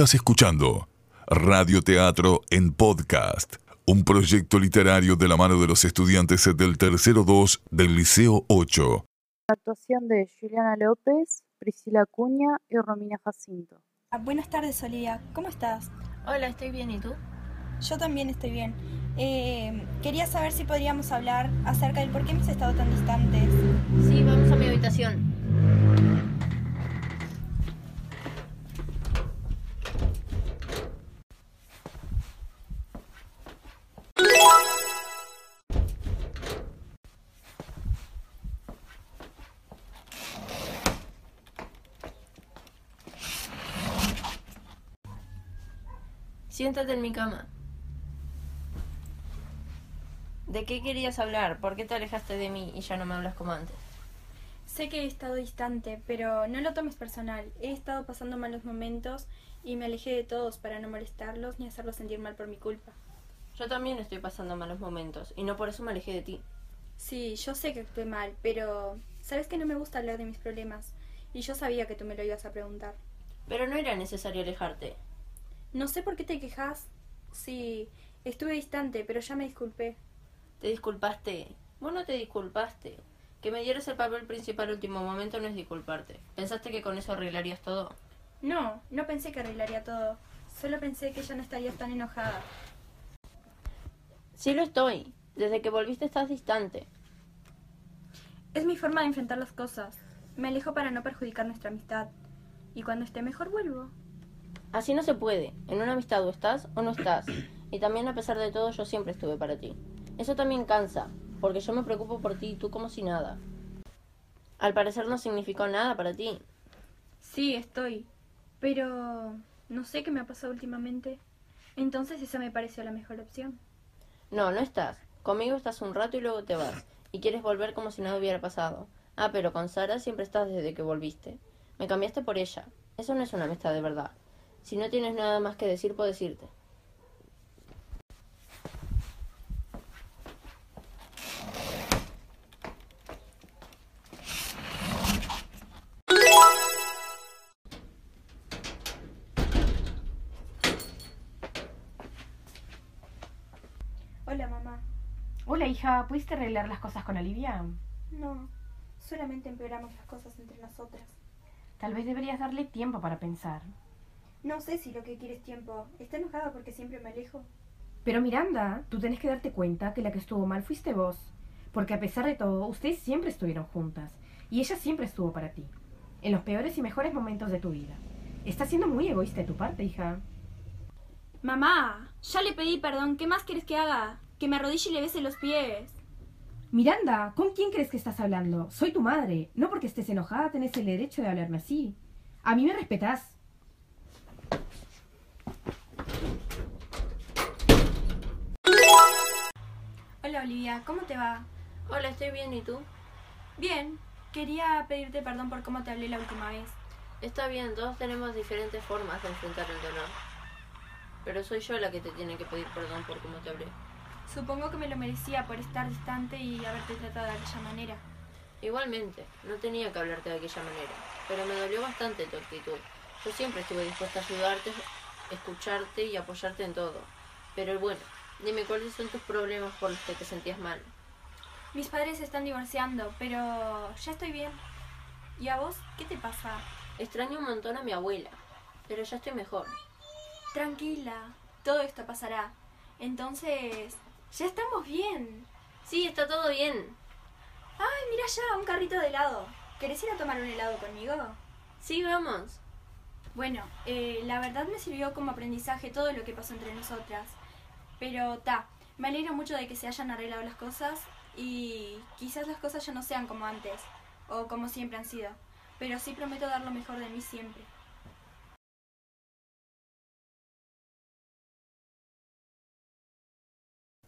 Estás escuchando Radio Teatro en Podcast, un proyecto literario de la mano de los estudiantes del tercero 2 del Liceo 8. Actuación de Juliana López, Priscila Cuña y Romina Jacinto. Ah, buenas tardes, Olivia. ¿Cómo estás? Hola, estoy bien. ¿Y tú? Yo también estoy bien. Eh, quería saber si podríamos hablar acerca del por qué hemos estado tan distantes. Sí, vamos a mi habitación. Siéntate en mi cama. ¿De qué querías hablar? ¿Por qué te alejaste de mí y ya no me hablas como antes? Sé que he estado distante, pero no lo tomes personal. He estado pasando malos momentos y me alejé de todos para no molestarlos ni hacerlos sentir mal por mi culpa. Yo también estoy pasando malos momentos y no por eso me alejé de ti. Sí, yo sé que actué mal, pero sabes que no me gusta hablar de mis problemas y yo sabía que tú me lo ibas a preguntar. Pero no era necesario alejarte. No sé por qué te quejas. Sí, estuve distante, pero ya me disculpé. ¿Te disculpaste? Vos no te disculpaste. Que me dieras el papel principal al último momento no es disculparte. ¿Pensaste que con eso arreglarías todo? No, no pensé que arreglaría todo. Solo pensé que ya no estarías tan enojada. Sí lo estoy. Desde que volviste estás distante. Es mi forma de enfrentar las cosas. Me alejo para no perjudicar nuestra amistad. Y cuando esté mejor vuelvo. Así no se puede. En una amistad o estás o no estás. Y también a pesar de todo yo siempre estuve para ti. Eso también cansa, porque yo me preocupo por ti y tú como si nada. Al parecer no significó nada para ti. Sí, estoy. Pero no sé qué me ha pasado últimamente. Entonces esa me pareció la mejor opción. No, no estás. Conmigo estás un rato y luego te vas. Y quieres volver como si nada hubiera pasado. Ah, pero con Sara siempre estás desde que volviste. Me cambiaste por ella. Eso no es una amistad de verdad. Si no tienes nada más que decir, puedo decirte. Hola, mamá. Hola, hija, ¿pudiste arreglar las cosas con Olivia? No, solamente empeoramos las cosas entre nosotras. Tal vez deberías darle tiempo para pensar. No sé si lo que quiere es tiempo. Está enojada porque siempre me alejo. Pero Miranda, tú tienes que darte cuenta que la que estuvo mal fuiste vos. Porque a pesar de todo, ustedes siempre estuvieron juntas. Y ella siempre estuvo para ti. En los peores y mejores momentos de tu vida. Está siendo muy egoísta de tu parte, hija. Mamá, ya le pedí perdón. ¿Qué más quieres que haga? Que me arrodille y le bese los pies. Miranda, ¿con quién crees que estás hablando? Soy tu madre. No porque estés enojada tenés el derecho de hablarme así. A mí me respetás. Hola, Olivia. ¿Cómo te va? Hola, estoy bien, ¿y tú? Bien. Quería pedirte perdón por cómo te hablé la última vez. Está bien, todos tenemos diferentes formas de enfrentar el dolor. Pero soy yo la que te tiene que pedir perdón por cómo te hablé. Supongo que me lo merecía por estar distante y haberte tratado de aquella manera. Igualmente, no tenía que hablarte de aquella manera, pero me dolió bastante tu actitud. Yo siempre estuve dispuesta a ayudarte, escucharte y apoyarte en todo. Pero bueno, dime cuáles son tus problemas por los que te sentías mal. Mis padres se están divorciando, pero ya estoy bien. ¿Y a vos qué te pasa? Extraño un montón a mi abuela, pero ya estoy mejor. Tranquila, todo esto pasará. Entonces, ya estamos bien. Sí, está todo bien. Ay, mira ya, un carrito de helado. ¿Querés ir a tomar un helado conmigo? Sí, vamos. Bueno, eh, la verdad me sirvió como aprendizaje todo lo que pasó entre nosotras. Pero ta, me alegro mucho de que se hayan arreglado las cosas y quizás las cosas ya no sean como antes o como siempre han sido. Pero sí prometo dar lo mejor de mí siempre.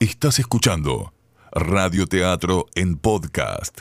Estás escuchando Radio Teatro en Podcast.